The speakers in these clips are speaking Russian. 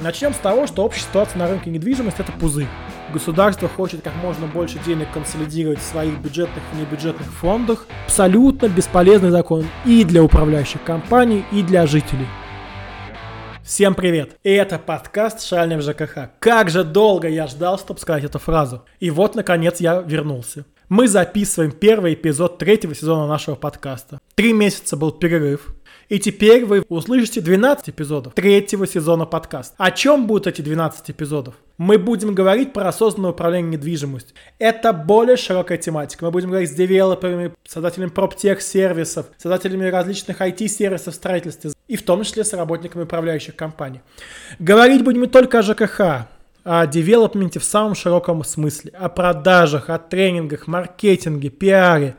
Начнем с того, что общая ситуация на рынке недвижимости – это пузырь. Государство хочет как можно больше денег консолидировать в своих бюджетных и небюджетных фондах. Абсолютно бесполезный закон и для управляющих компаний, и для жителей. Всем привет! И это подкаст «Шальный в ЖКХ». Как же долго я ждал, чтобы сказать эту фразу. И вот, наконец, я вернулся. Мы записываем первый эпизод третьего сезона нашего подкаста. Три месяца был перерыв. И теперь вы услышите 12 эпизодов третьего сезона подкаста. О чем будут эти 12 эпизодов? Мы будем говорить про осознанное управление недвижимостью. Это более широкая тематика. Мы будем говорить с девелоперами, создателями проптех-сервисов, создателями различных IT-сервисов в строительстве и в том числе с работниками управляющих компаний. Говорить будем не только о ЖКХ, о девелопменте в самом широком смысле, о продажах, о тренингах, маркетинге, пиаре,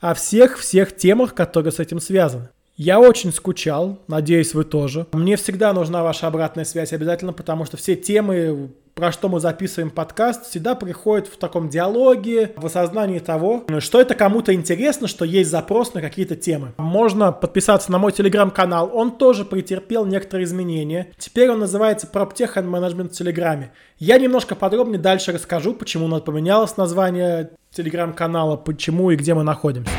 о всех-всех темах, которые с этим связаны. Я очень скучал, надеюсь, вы тоже. Мне всегда нужна ваша обратная связь обязательно, потому что все темы, про что мы записываем подкаст, всегда приходят в таком диалоге, в осознании того, что это кому-то интересно, что есть запрос на какие-то темы. Можно подписаться на мой телеграм-канал, он тоже претерпел некоторые изменения. Теперь он называется PropTech and Management в Телеграме. Я немножко подробнее дальше расскажу, почему у нас поменялось название телеграм-канала, почему и где мы находимся.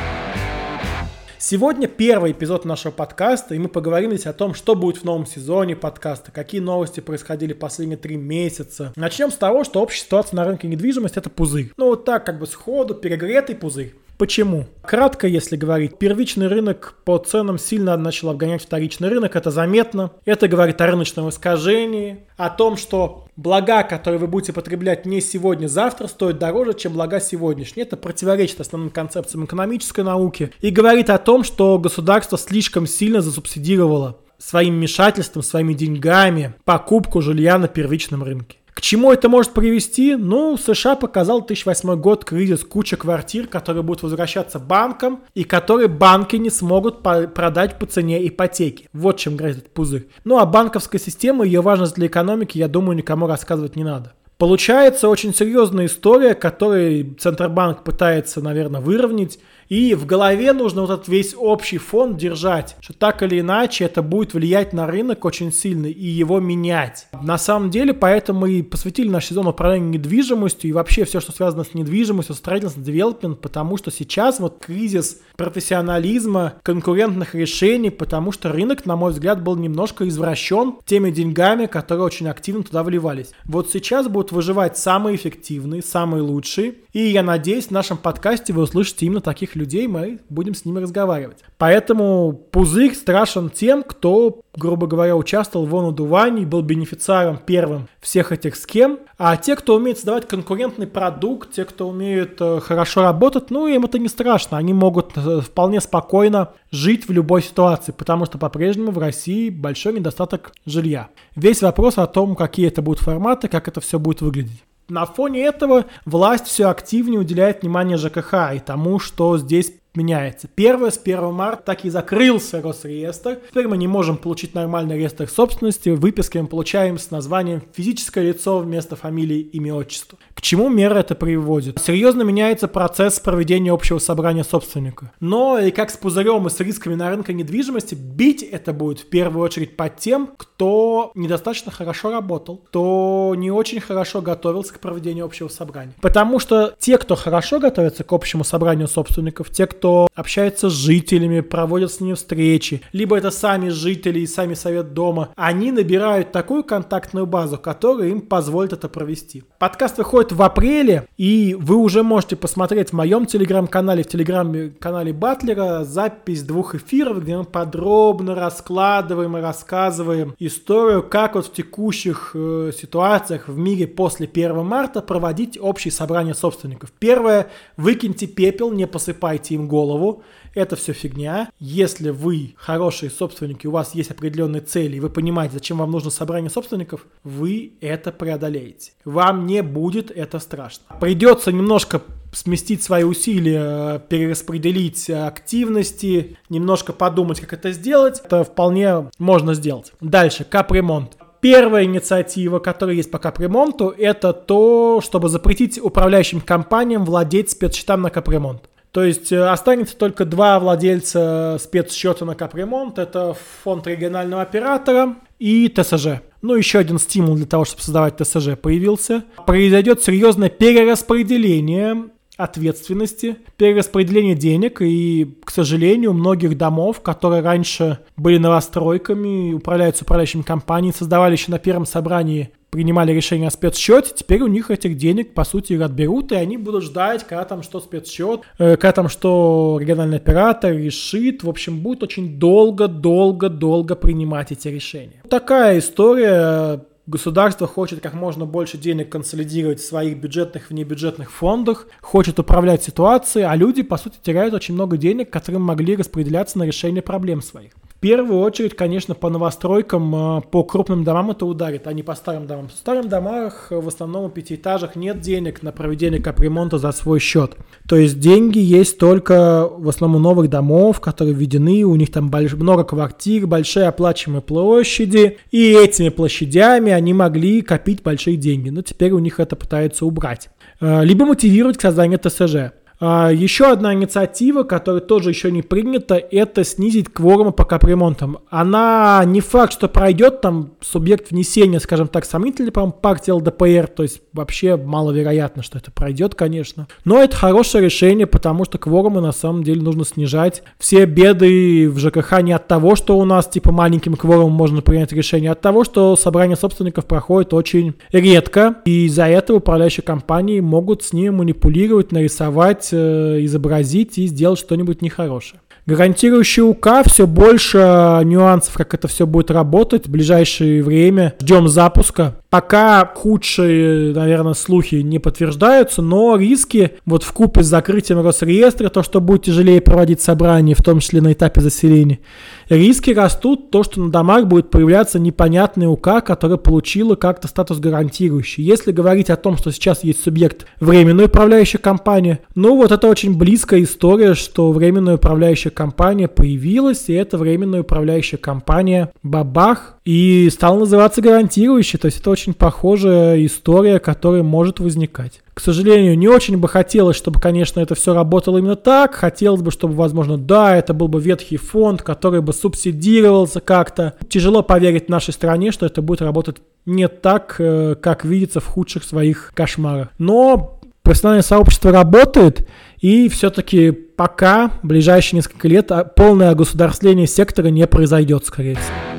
Сегодня первый эпизод нашего подкаста, и мы поговорим здесь о том, что будет в новом сезоне подкаста, какие новости происходили последние три месяца. Начнем с того, что общая ситуация на рынке недвижимости это пузырь. Ну вот так как бы сходу, перегретый пузырь. Почему? Кратко, если говорить, первичный рынок по ценам сильно начал обгонять вторичный рынок, это заметно. Это говорит о рыночном искажении, о том, что блага, которые вы будете потреблять не сегодня, завтра, стоят дороже, чем блага сегодняшние. Это противоречит основным концепциям экономической науки и говорит о том, что государство слишком сильно засубсидировало своим вмешательством, своими деньгами покупку жилья на первичном рынке. К чему это может привести? Ну, США показал 2008 год кризис, куча квартир, которые будут возвращаться банкам, и которые банки не смогут по продать по цене ипотеки. Вот чем грозит пузырь. Ну, а банковская система, ее важность для экономики, я думаю, никому рассказывать не надо. Получается очень серьезная история, которую Центробанк пытается, наверное, выровнять. И в голове нужно вот этот весь общий фон держать, что так или иначе это будет влиять на рынок очень сильно и его менять. На самом деле, поэтому и посвятили наш сезон управления недвижимостью и вообще все, что связано с недвижимостью, строительством, девелопмент, потому что сейчас вот кризис профессионализма, конкурентных решений, потому что рынок, на мой взгляд, был немножко извращен теми деньгами, которые очень активно туда вливались. Вот сейчас будут выживать самые эффективные, самые лучшие, и я надеюсь, в нашем подкасте вы услышите именно таких людей, мы будем с ними разговаривать. Поэтому пузырь страшен тем, кто, грубо говоря, участвовал в надувании, был бенефициаром первым всех этих схем. А те, кто умеет создавать конкурентный продукт, те, кто умеют э, хорошо работать, ну, им это не страшно. Они могут э, вполне спокойно жить в любой ситуации, потому что по-прежнему в России большой недостаток жилья. Весь вопрос о том, какие это будут форматы, как это все будет выглядеть. На фоне этого власть все активнее уделяет внимание ЖКХ и тому, что здесь меняется. Первое, с 1 марта так и закрылся Росреестр. Теперь мы не можем получить нормальный реестр собственности. Выписки мы получаем с названием «физическое лицо» вместо фамилии, имя, отчества. К чему мера это приводит? Серьезно меняется процесс проведения общего собрания собственника. Но и как с пузырем и с рисками на рынке недвижимости, бить это будет в первую очередь по тем, кто недостаточно хорошо работал, кто не очень хорошо готовился к проведению общего собрания. Потому что те, кто хорошо готовится к общему собранию собственников, те, кто кто общается с жителями, проводят с ними встречи, либо это сами жители и сами совет дома, они набирают такую контактную базу, которая им позволит это провести. Подкаст выходит в апреле, и вы уже можете посмотреть в моем телеграм-канале, в телеграм-канале Батлера запись двух эфиров, где мы подробно раскладываем и рассказываем историю, как вот в текущих э, ситуациях в мире после 1 марта проводить общие собрания собственников. Первое, выкиньте пепел, не посыпайте им голову, это все фигня. Если вы хорошие собственники, у вас есть определенные цели, и вы понимаете, зачем вам нужно собрание собственников, вы это преодолеете. Вам не будет это страшно. Придется немножко сместить свои усилия, перераспределить активности, немножко подумать, как это сделать, это вполне можно сделать. Дальше, капремонт. Первая инициатива, которая есть по капремонту, это то, чтобы запретить управляющим компаниям владеть спецсчетом на капремонт. То есть э, останется только два владельца спецсчета на капремонт. Это фонд регионального оператора и ТСЖ. Ну, еще один стимул для того, чтобы создавать ТСЖ появился. Произойдет серьезное перераспределение ответственности, перераспределение денег, и, к сожалению, многих домов, которые раньше были новостройками, управляются управляющими компаниями, создавали еще на первом собрании принимали решение о спецсчете, теперь у них этих денег, по сути, отберут, и они будут ждать, когда там что спецсчет, э, когда там что региональный оператор решит. В общем, будет очень долго-долго-долго принимать эти решения. Такая история Государство хочет как можно больше денег консолидировать в своих бюджетных и внебюджетных фондах, хочет управлять ситуацией, а люди, по сути, теряют очень много денег, которые могли распределяться на решение проблем своих первую очередь, конечно, по новостройкам, э, по крупным домам это ударит, а не по старым домам. В старых домах, э, в основном в пятиэтажах, нет денег на проведение капремонта за свой счет. То есть деньги есть только в основном новых домов, которые введены, у них там больш... много квартир, большие оплачиваемые площади, и этими площадями они могли копить большие деньги. Но теперь у них это пытаются убрать. Э, либо мотивировать к созданию ТСЖ. А, еще одна инициатива, которая тоже еще не принята, это снизить кворум по капремонтам. Она не факт, что пройдет, там субъект внесения, скажем так, сомнительный, по партии ЛДПР, то есть вообще маловероятно, что это пройдет, конечно. Но это хорошее решение, потому что кворумы на самом деле нужно снижать. Все беды в ЖКХ не от того, что у нас типа маленьким кворумом можно принять решение, а от того, что собрание собственников проходит очень редко, и из-за этого управляющие компании могут с ними манипулировать, нарисовать Э, изобразить и сделать что-нибудь нехорошее. Гарантирующий УК все больше нюансов, как это все будет работать в ближайшее время. Ждем запуска. Пока худшие, наверное, слухи не подтверждаются, но риски вот в купе с закрытием Росреестра, то, что будет тяжелее проводить собрания, в том числе на этапе заселения, риски растут, то, что на домах будет появляться непонятный УК, который получила как-то статус гарантирующий. Если говорить о том, что сейчас есть субъект временной управляющей компании, ну вот это очень близкая история, что временная управляющая компания появилась, и это временная управляющая компания бабах, и стала называться гарантирующей, то есть это очень похожая история, которая может возникать. К сожалению, не очень бы хотелось, чтобы, конечно, это все работало именно так. Хотелось бы, чтобы, возможно, да, это был бы ветхий фонд, который бы субсидировался как-то. Тяжело поверить нашей стране, что это будет работать не так, э, как видится в худших своих кошмарах. Но профессиональное сообщество работает, и все-таки пока, в ближайшие несколько лет, а, полное огосударствление сектора не произойдет, скорее всего.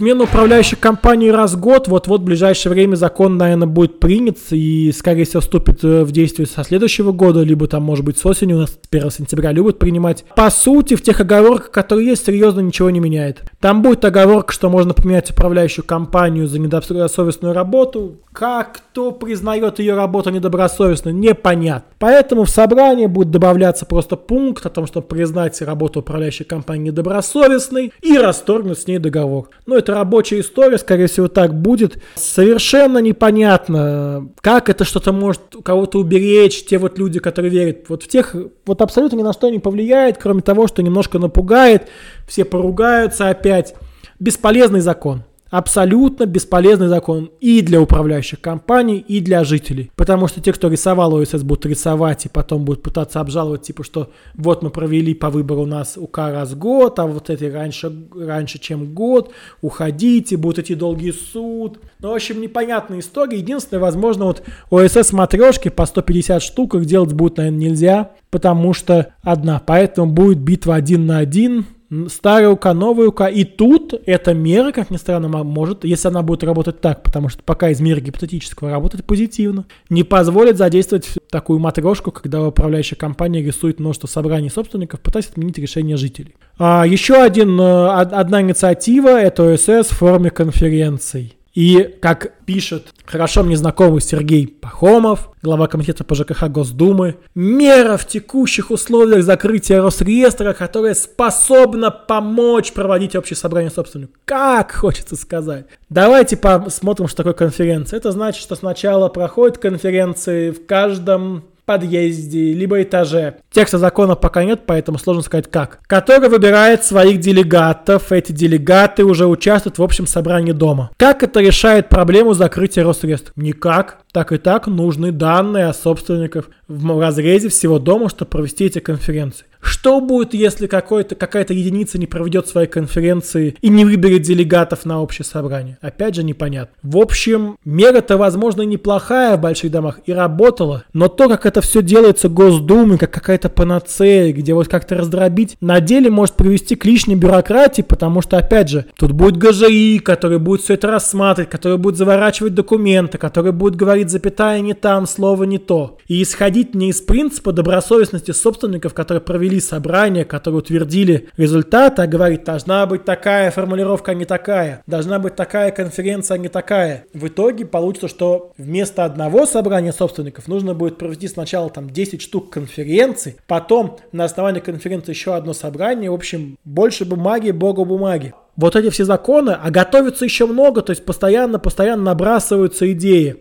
Смена управляющей компании раз в год, вот-вот в ближайшее время закон, наверное, будет принят и, скорее всего, вступит э, в действие со следующего года, либо там, может быть, с осени, у нас 1 сентября любят принимать. По сути, в тех оговорках, которые есть, серьезно ничего не меняет. Там будет оговорка, что можно поменять управляющую компанию за недобросовестную работу. Как кто признает ее работу недобросовестной, непонятно. Поэтому в собрании будет добавляться просто пункт о том, что признать работу управляющей компании недобросовестной и расторгнуть с ней договор. Но это рабочая история, скорее всего, так будет. Совершенно непонятно, как это что-то может кого-то уберечь, те вот люди, которые верят. Вот в тех, вот абсолютно ни на что не повлияет, кроме того, что немножко напугает, все поругаются опять. Бесполезный закон. Абсолютно бесполезный закон и для управляющих компаний, и для жителей. Потому что те, кто рисовал ОСС, будут рисовать и потом будут пытаться обжаловать, типа, что вот мы провели по выбору у нас УК раз год, а вот эти раньше, раньше чем год, уходите, будут идти долгий суд. Ну, в общем, непонятная история. Единственное, возможно, вот ОСС матрешки по 150 штук их делать будет, наверное, нельзя, потому что одна. Поэтому будет битва один на один, старая УК, новая УК. И тут эта мера, как ни странно, может, если она будет работать так, потому что пока из мира гипотетического работать позитивно, не позволит задействовать такую матрешку, когда управляющая компания рисует множество собраний собственников, пытаясь отменить решение жителей. А, еще один, э, одна инициатива – это ОСС в форме конференций. И, как пишет хорошо мне знакомый Сергей Пахомов, глава комитета по ЖКХ Госдумы, мера в текущих условиях закрытия Росреестра, которая способна помочь проводить общее собрание собственников. Как хочется сказать. Давайте посмотрим, что такое конференция. Это значит, что сначала проходят конференции в каждом подъезде, либо этаже. Текста закона пока нет, поэтому сложно сказать как. Который выбирает своих делегатов. Эти делегаты уже участвуют в общем собрании дома. Как это решает проблему закрытия Росреестра? Никак. Так и так нужны данные о собственниках в разрезе всего дома, чтобы провести эти конференции. Что будет, если какая-то единица не проведет свои конференции и не выберет делегатов на общее собрание? Опять же непонятно. В общем, мера-то, возможно, неплохая в больших домах и работала, но то, как это все делается Госдумой, как какая-то панацея, где вот как-то раздробить, на деле может привести к лишней бюрократии, потому что, опять же, тут будет ГЖИ, который будет все это рассматривать, который будет заворачивать документы, который будет говорить запятая не там, слово не то. И исходить не из принципа добросовестности собственников, которые провели собрание, которые утвердили результаты, а говорить, должна быть такая формулировка, а не такая, должна быть такая конференция, а не такая. В итоге получится, что вместо одного собрания собственников нужно будет провести сначала там 10 штук конференций, потом на основании конференции еще одно собрание, в общем, больше бумаги, богу бумаги вот эти все законы, а готовится еще много, то есть постоянно-постоянно набрасываются идеи.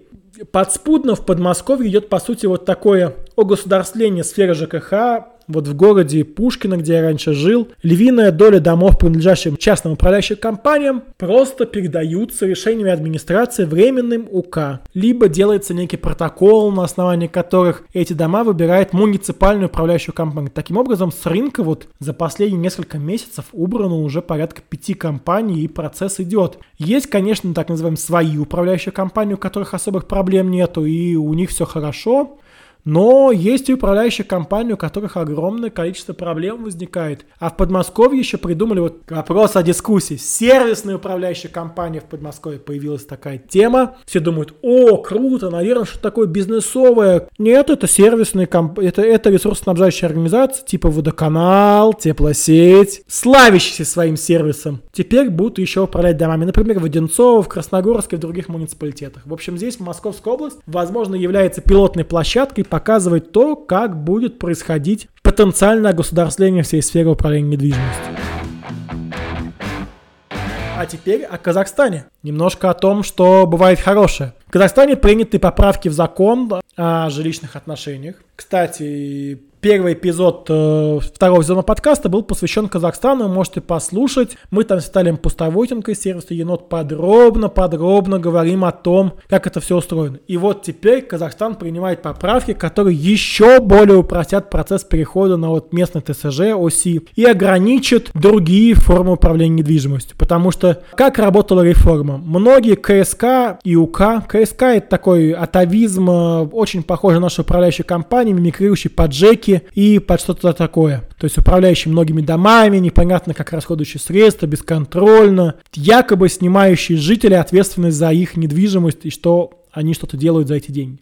Подспудно в Подмосковье идет, по сути, вот такое огосударствление сферы ЖКХ, вот в городе Пушкино, где я раньше жил, львиная доля домов, принадлежащих частным управляющим компаниям, просто передаются решениями администрации временным УК. Либо делается некий протокол, на основании которых эти дома выбирает муниципальную управляющую компанию. Таким образом, с рынка вот за последние несколько месяцев убрано уже порядка пяти компаний, и процесс идет. Есть, конечно, так называемые свои управляющие компании, у которых особых проблем нету, и у них все хорошо. Но есть и управляющие компании, у которых огромное количество проблем возникает. А в Подмосковье еще придумали вот вопрос о дискуссии. Сервисная управляющая компания в Подмосковье появилась такая тема. Все думают, о, круто, наверное, что такое бизнесовое. Нет, это сервисная компания, это, это ресурсоснабжающая организация, типа водоканал, теплосеть, славящийся своим сервисом. Теперь будут еще управлять домами. Например, в Одинцово, в Красногорске, в других муниципалитетах. В общем, здесь Московская область, возможно, является пилотной площадкой показывает то, как будет происходить потенциальное государствление всей сферы управления недвижимостью. А теперь о Казахстане. Немножко о том, что бывает хорошее. В Казахстане приняты поправки в закон о жилищных отношениях. Кстати, Первый эпизод э, второго сезона подкаста был посвящен Казахстану, можете послушать. Мы там с Виталием Пустовойтенко из сервиса Енот подробно-подробно говорим о том, как это все устроено. И вот теперь Казахстан принимает поправки, которые еще более упростят процесс перехода на вот местный ТСЖ, ОСИ и ограничат другие формы управления недвижимостью. Потому что как работала реформа? Многие КСК и УК, КСК это такой атовизм, э, очень похожий на нашу управляющую компанию, мимикрирующий под ЖЭКи, ипотеки и под что-то такое. То есть управляющий многими домами, непонятно как расходующие средства, бесконтрольно, якобы снимающие жители ответственность за их недвижимость и что они что-то делают за эти деньги.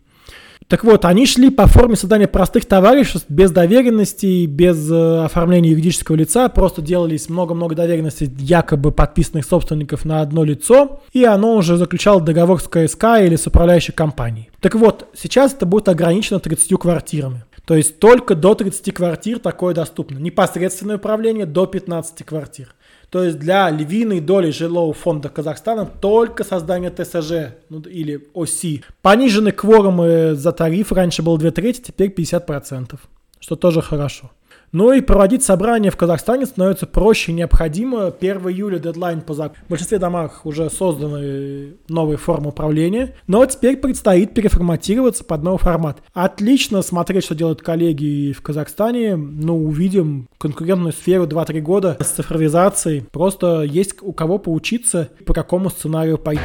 Так вот, они шли по форме создания простых товариществ, без доверенности, без э, оформления юридического лица, просто делались много-много доверенностей якобы подписанных собственников на одно лицо, и оно уже заключало договор с КСК или с управляющей компанией. Так вот, сейчас это будет ограничено 30 квартирами. То есть только до 30 квартир такое доступно. Непосредственное управление до 15 квартир. То есть для львиной доли жилого фонда Казахстана только создание ТСЖ ну, или ОСИ. Пониженный кворум за тариф раньше был 2 трети, теперь 50%, что тоже хорошо. Ну и проводить собрания в Казахстане становится проще и необходимо. 1 июля дедлайн по закону. В большинстве домах уже созданы новые формы управления, но теперь предстоит переформатироваться под новый формат. Отлично смотреть, что делают коллеги в Казахстане. Ну, увидим конкурентную сферу 2-3 года с цифровизацией. Просто есть у кого поучиться, по какому сценарию пойти.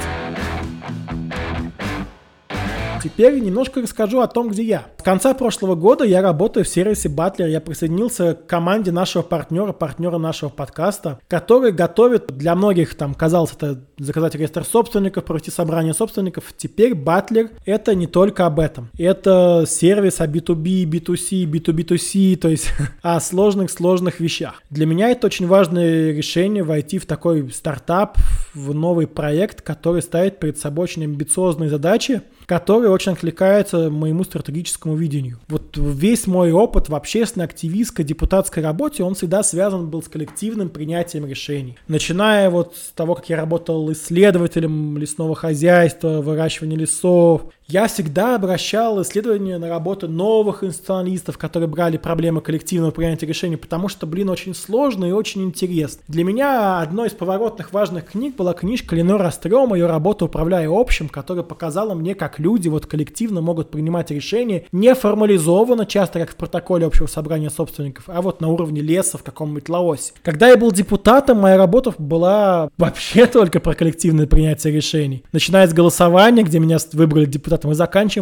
Теперь немножко расскажу о том, где я. С конца прошлого года я работаю в сервисе Butler. Я присоединился к команде нашего партнера, партнера нашего подкаста, который готовит для многих, там, казалось, это заказать реестр собственников, провести собрание собственников. Теперь Butler это не только об этом. Это сервис о B2B, B2C, B2B2C, то есть о сложных-сложных вещах. Для меня это очень важное решение войти в такой стартап, в новый проект, который ставит перед собой очень амбициозные задачи, которые очень откликаются моему стратегическому видению. Вот весь мой опыт в общественной, активистской, депутатской работе, он всегда связан был с коллективным принятием решений. Начиная вот с того, как я работал исследователем лесного хозяйства, выращивания лесов, я всегда обращал исследования на работу новых институционалистов, которые брали проблемы коллективного принятия решений, потому что, блин, очень сложно и очень интересно. Для меня одной из поворотных важных книг была книжка Ленора Стрёма, ее работа «Управляя общим», которая показала мне, как люди вот коллективно могут принимать решения не формализованно, часто как в протоколе общего собрания собственников, а вот на уровне леса в каком-нибудь Лаосе. Когда я был депутатом, моя работа была вообще только про коллективное принятие решений. Начиная с голосования, где меня выбрали депутатом,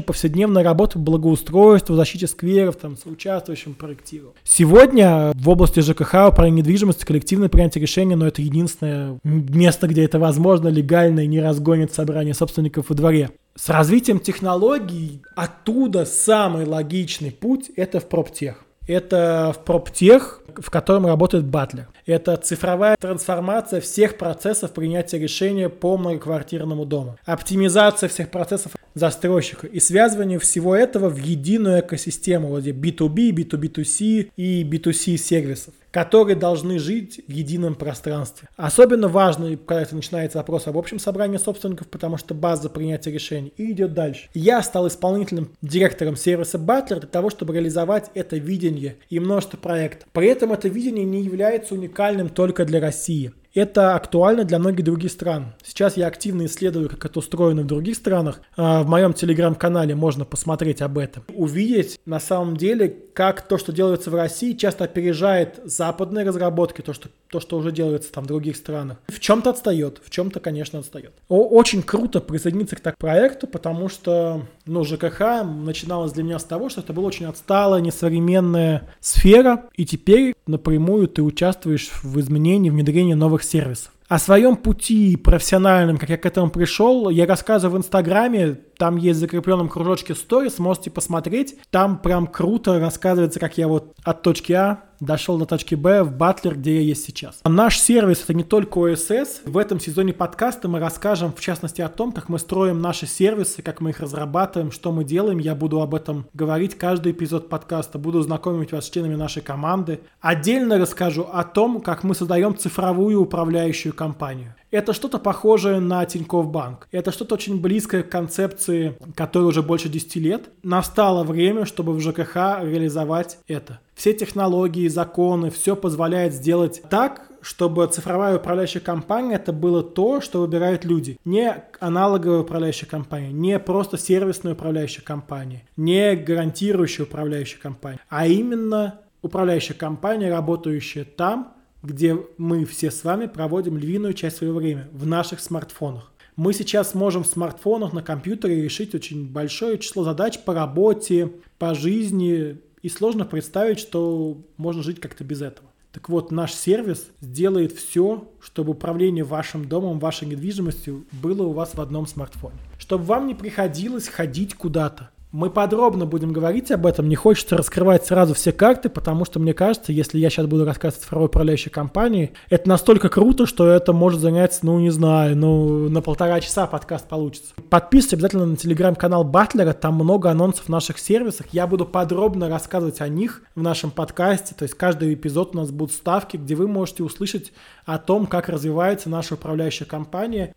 повседневной работой в благоустройстве, в защите скверов, там, соучаствующим проектированием. Сегодня в области ЖКХ про недвижимость коллективное принятие решений, но это единственное место, где это возможно, легально и не разгонит собрание собственников во дворе. С развитием технологий оттуда самый логичный путь – это в проптех. Это в проптех, в котором работает Батлер. Это цифровая трансформация всех процессов принятия решения по многоквартирному дому. Оптимизация всех процессов застройщика и связывание всего этого в единую экосистему, вот где B2B, B2B2C и B2C сервисов которые должны жить в едином пространстве. Особенно важно, когда это начинается вопрос об общем собрании собственников, потому что база принятия решений и идет дальше. Я стал исполнительным директором сервиса Butler для того, чтобы реализовать это видение и множество проектов. При этом это видение не является уникальным только для России. Это актуально для многих других стран. Сейчас я активно исследую, как это устроено в других странах. А, в моем телеграм-канале можно посмотреть об этом. Увидеть на самом деле, как то, что делается в России, часто опережает западные разработки, то, что, то, что уже делается там в других странах. В чем-то отстает, в чем-то, конечно, отстает. Очень круто присоединиться к такому проекту, потому что ну, ЖКХ начиналось для меня с того, что это была очень отсталая, несовременная сфера, и теперь напрямую ты участвуешь в изменении, внедрении новых сервисов. О своем пути профессиональном, как я к этому пришел, я рассказываю в Инстаграме, там есть в закрепленном кружочке сторис, можете посмотреть. Там прям круто рассказывается, как я вот от точки А дошел до точки Б в Батлер, где я есть сейчас. Наш сервис это не только OSS. В этом сезоне подкаста мы расскажем, в частности, о том, как мы строим наши сервисы, как мы их разрабатываем, что мы делаем. Я буду об этом говорить каждый эпизод подкаста, буду знакомить вас с членами нашей команды. Отдельно расскажу о том, как мы создаем цифровую управляющую компанию. Это что-то похожее на Тинькофф Банк. Это что-то очень близкое к концепции, которой уже больше 10 лет. Настало время, чтобы в ЖКХ реализовать это. Все технологии, законы, все позволяет сделать так, чтобы цифровая управляющая компания это было то, что выбирают люди. Не аналоговая управляющая компания, не просто сервисная управляющая компания, не гарантирующая управляющая компания, а именно управляющая компания, работающая там, где мы все с вами проводим львиную часть своего времени в наших смартфонах. Мы сейчас можем в смартфонах на компьютере решить очень большое число задач по работе, по жизни, и сложно представить, что можно жить как-то без этого. Так вот, наш сервис сделает все, чтобы управление вашим домом, вашей недвижимостью было у вас в одном смартфоне. Чтобы вам не приходилось ходить куда-то, мы подробно будем говорить об этом. Не хочется раскрывать сразу все карты, потому что мне кажется, если я сейчас буду рассказывать о цифровой управляющей компании, это настолько круто, что это может занять, ну, не знаю, ну, на полтора часа подкаст получится. Подписывайтесь обязательно на телеграм-канал Батлера, там много анонсов в наших сервисах. Я буду подробно рассказывать о них в нашем подкасте. То есть каждый эпизод у нас будут ставки, где вы можете услышать о том, как развивается наша управляющая компания.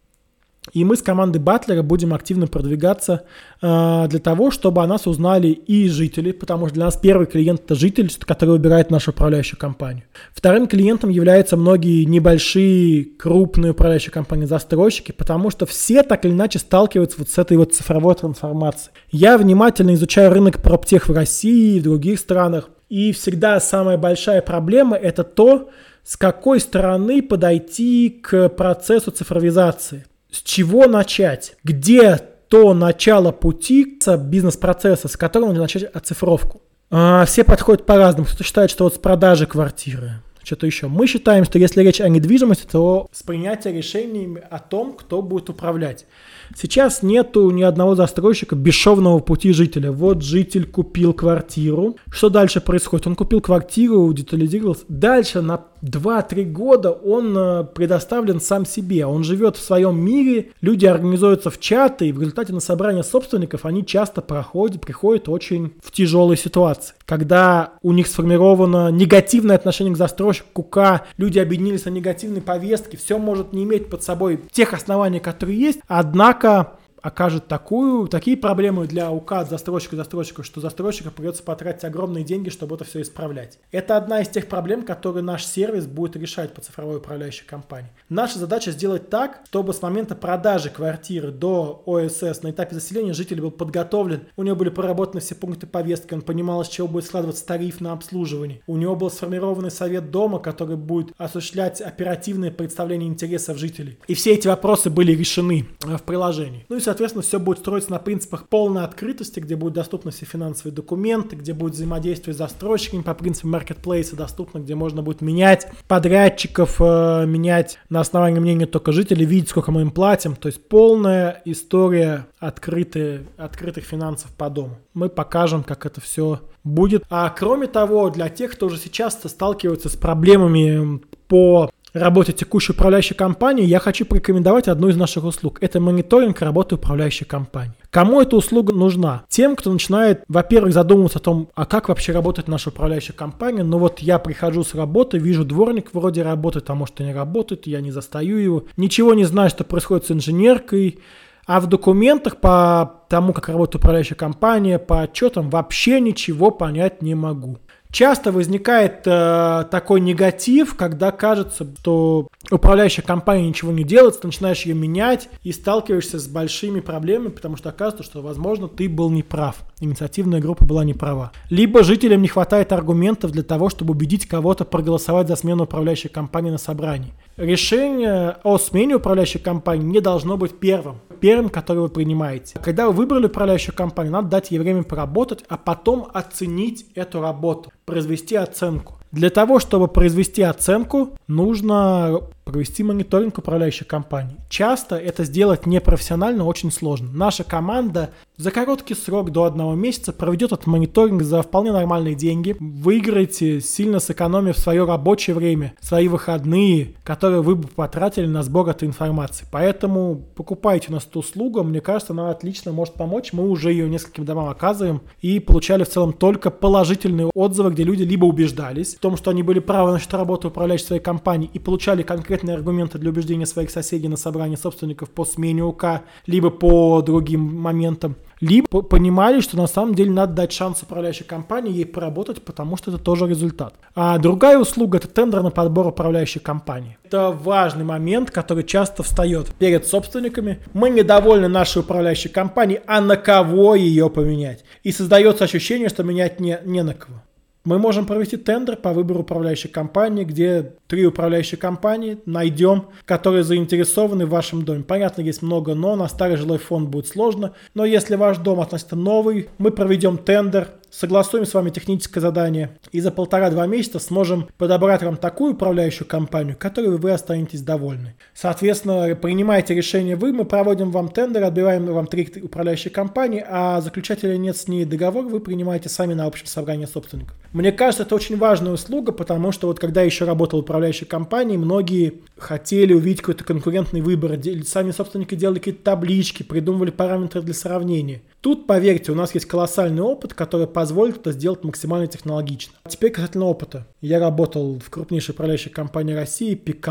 И мы с командой Батлера будем активно продвигаться э, для того, чтобы о нас узнали и жители, потому что для нас первый клиент это житель, который выбирает нашу управляющую компанию. Вторым клиентом являются многие небольшие, крупные управляющие компании-застройщики, потому что все так или иначе сталкиваются вот с этой вот цифровой трансформацией. Я внимательно изучаю рынок проптех в России и в других странах, и всегда самая большая проблема это то, с какой стороны подойти к процессу цифровизации с чего начать? Где то начало пути бизнес-процесса, с которого нужно начать оцифровку? А, все подходят по-разному. Кто-то считает, что вот с продажи квартиры, что-то еще. Мы считаем, что если речь о недвижимости, то с принятия решений о том, кто будет управлять. Сейчас нету ни одного застройщика бесшовного пути жителя. Вот житель купил квартиру. Что дальше происходит? Он купил квартиру, детализировался. Дальше на 2-3 года он э, предоставлен сам себе. Он живет в своем мире, люди организуются в чаты, и в результате на собрание собственников они часто проходят, приходят очень в тяжелой ситуации. Когда у них сформировано негативное отношение к застройщику, КУК, люди объединились на негативной повестке, все может не иметь под собой тех оснований, которые есть, однако Однако окажет такую, такие проблемы для УК застройщика застройщика, что застройщика придется потратить огромные деньги, чтобы это все исправлять. Это одна из тех проблем, которые наш сервис будет решать по цифровой управляющей компании. Наша задача сделать так, чтобы с момента продажи квартиры до ОСС на этапе заселения житель был подготовлен, у него были проработаны все пункты повестки, он понимал, из чего будет складываться тариф на обслуживание. У него был сформированный совет дома, который будет осуществлять оперативное представление интересов жителей. И все эти вопросы были решены э, в приложении. Ну и, соответственно, все будет строиться на принципах полной открытости, где будут доступны все финансовые документы, где будет взаимодействие с застройщиками по принципу маркетплейса доступно, где можно будет менять подрядчиков, э, менять на основании мнения только жителей, видеть, сколько мы им платим. То есть полная история открытые, открытых финансов по дому. Мы покажем, как это все будет. А кроме того, для тех, кто уже сейчас сталкивается с проблемами по работе текущей управляющей компании, я хочу порекомендовать одну из наших услуг. Это мониторинг работы управляющей компании. Кому эта услуга нужна? Тем, кто начинает, во-первых, задумываться о том, а как вообще работает наша управляющая компания. Ну вот я прихожу с работы, вижу дворник вроде работает, а может и не работает, я не застаю его. Ничего не знаю, что происходит с инженеркой. А в документах по тому, как работает управляющая компания, по отчетам вообще ничего понять не могу. Часто возникает э, такой негатив, когда кажется, что управляющая компания ничего не делает, ты начинаешь ее менять и сталкиваешься с большими проблемами, потому что оказывается, что, возможно, ты был неправ. Инициативная группа была неправа. Либо жителям не хватает аргументов для того, чтобы убедить кого-то проголосовать за смену управляющей компании на собрании. Решение о смене управляющей компании не должно быть первым первым, который вы принимаете. Когда вы выбрали управляющую компанию, надо дать ей время поработать, а потом оценить эту работу, произвести оценку. Для того, чтобы произвести оценку, нужно провести мониторинг управляющей компании. Часто это сделать непрофессионально очень сложно. Наша команда за короткий срок до одного месяца проведет этот мониторинг за вполне нормальные деньги. Выиграете, сильно сэкономив свое рабочее время, свои выходные, которые вы бы потратили на сбор этой информации. Поэтому покупайте у нас эту услугу. Мне кажется, она отлично может помочь. Мы уже ее нескольким домам оказываем и получали в целом только положительные отзывы, где люди либо убеждались в том, что они были правы насчет работы управляющей своей компании и получали конкретно конкретные аргументы для убеждения своих соседей на собрании собственников по смене УК, либо по другим моментам, либо понимали, что на самом деле надо дать шанс управляющей компании ей поработать, потому что это тоже результат. А другая услуга – это тендер на подбор управляющей компании. Это важный момент, который часто встает перед собственниками. Мы недовольны нашей управляющей компанией, а на кого ее поменять? И создается ощущение, что менять не, не на кого. Мы можем провести тендер по выбору управляющей компании, где три управляющие компании найдем, которые заинтересованы в вашем доме. Понятно, есть много но, на старый жилой фонд будет сложно, но если ваш дом относительно новый, мы проведем тендер, согласуем с вами техническое задание и за полтора-два месяца сможем подобрать вам такую управляющую компанию, которой вы останетесь довольны. Соответственно, принимаете решение вы, мы проводим вам тендер, отбиваем вам три управляющие компании, а заключателя нет с ней договор, вы принимаете сами на общем собрании собственников. Мне кажется, это очень важная услуга, потому что вот когда я еще работал в управляющей компании, многие хотели увидеть какой-то конкурентный выбор, сами собственники делали какие-то таблички, придумывали параметры для сравнения. Тут, поверьте, у нас есть колоссальный опыт, который позволит это сделать максимально технологично. Теперь касательно опыта. Я работал в крупнейшей управляющей компании России, Peak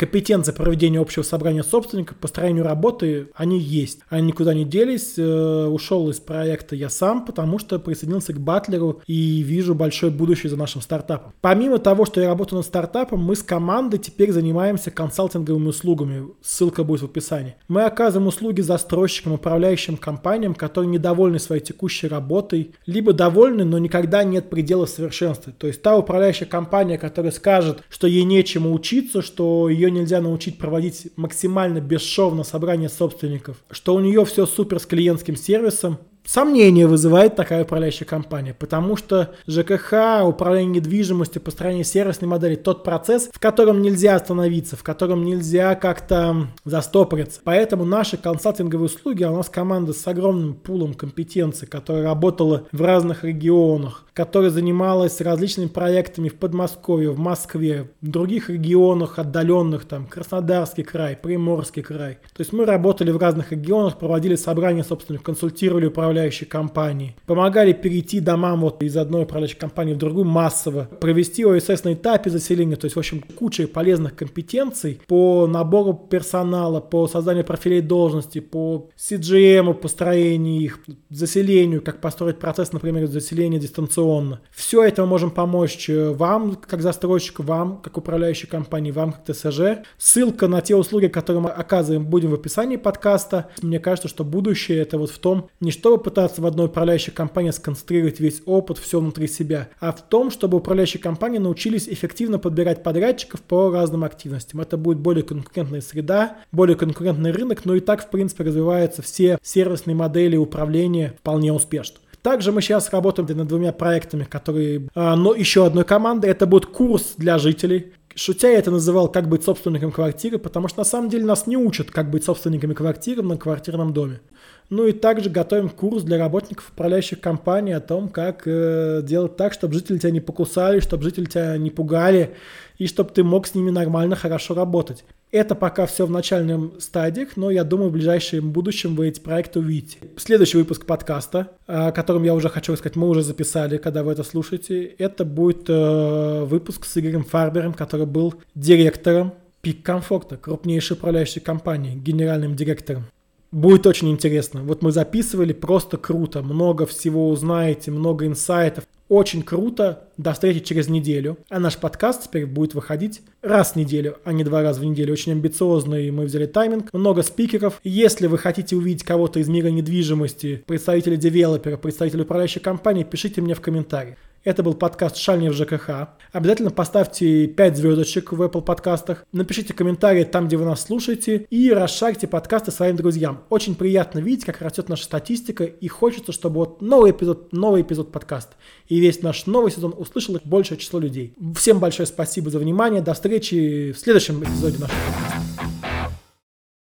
Компетенции проведения общего собрания собственников, построению работы, они есть. Они никуда не делись. Э, ушел из проекта я сам, потому что присоединился к Батлеру и вижу большое будущее за нашим стартапом. Помимо того, что я работаю над стартапом, мы с командой теперь занимаемся консалтинговыми услугами. Ссылка будет в описании. Мы оказываем услуги застройщикам, управляющим компаниям, которые недовольны своей текущей работой, либо довольны, но никогда нет предела совершенства. То есть та управляющая компания, которая скажет, что ей нечему учиться, что ее нельзя научить проводить максимально бесшовно собрание собственников, что у нее все супер с клиентским сервисом, Сомнение вызывает такая управляющая компания, потому что ЖКХ, управление недвижимостью, построение сервисной модели, тот процесс, в котором нельзя остановиться, в котором нельзя как-то застопориться. Поэтому наши консалтинговые услуги, а у нас команда с огромным пулом компетенций, которая работала в разных регионах, которая занималась различными проектами в Подмосковье, в Москве, в других регионах отдаленных, там Краснодарский край, Приморский край. То есть мы работали в разных регионах, проводили собрания, собственно, консультировали управляющие управляющей компании, помогали перейти домам вот из одной управляющей компании в другую массово, провести ОСС на этапе заселения, то есть, в общем, куча полезных компетенций по набору персонала, по созданию профилей должности, по CGM, построению их, заселению, как построить процесс, например, заселения дистанционно. Все это мы можем помочь э, вам, как застройщик, вам, как управляющей компании, вам, как ТСЖ. Ссылка на те услуги, которые мы оказываем, будем в описании подкаста. Мне кажется, что будущее это вот в том, не чтобы пытаться в одной управляющей компании сконцентрировать весь опыт, все внутри себя, а в том, чтобы управляющие компании научились эффективно подбирать подрядчиков по разным активностям. Это будет более конкурентная среда, более конкурентный рынок, но и так, в принципе, развиваются все сервисные модели управления вполне успешно. Также мы сейчас работаем над двумя проектами, которые, а, но еще одной командой. Это будет курс для жителей. Шутя я это называл «Как быть собственником квартиры», потому что на самом деле нас не учат, как быть собственниками квартиры на квартирном доме. Ну и также готовим курс для работников управляющих компаний о том, как э, делать так, чтобы жители тебя не покусали, чтобы жители тебя не пугали, и чтобы ты мог с ними нормально, хорошо работать. Это пока все в начальном стадиях, но я думаю, в ближайшем будущем вы эти проекты увидите. Следующий выпуск подкаста, о котором я уже хочу сказать, мы уже записали, когда вы это слушаете, это будет э, выпуск с Игорем Фарбером, который был директором Пик Комфорта, крупнейшей управляющей компании, генеральным директором. Будет очень интересно. Вот мы записывали, просто круто. Много всего узнаете, много инсайтов. Очень круто. До встречи через неделю. А наш подкаст теперь будет выходить раз в неделю, а не два раза в неделю. Очень амбициозный мы взяли тайминг. Много спикеров. Если вы хотите увидеть кого-то из мира недвижимости, представителя девелопера, представителя управляющей компании, пишите мне в комментариях. Это был подкаст «Шальни в ЖКХ». Обязательно поставьте 5 звездочек в Apple подкастах, напишите комментарии там, где вы нас слушаете, и расшарьте подкасты своим друзьям. Очень приятно видеть, как растет наша статистика, и хочется, чтобы вот новый эпизод, новый эпизод подкаста и весь наш новый сезон услышал большее число людей. Всем большое спасибо за внимание, до встречи в следующем эпизоде нашего подкаста.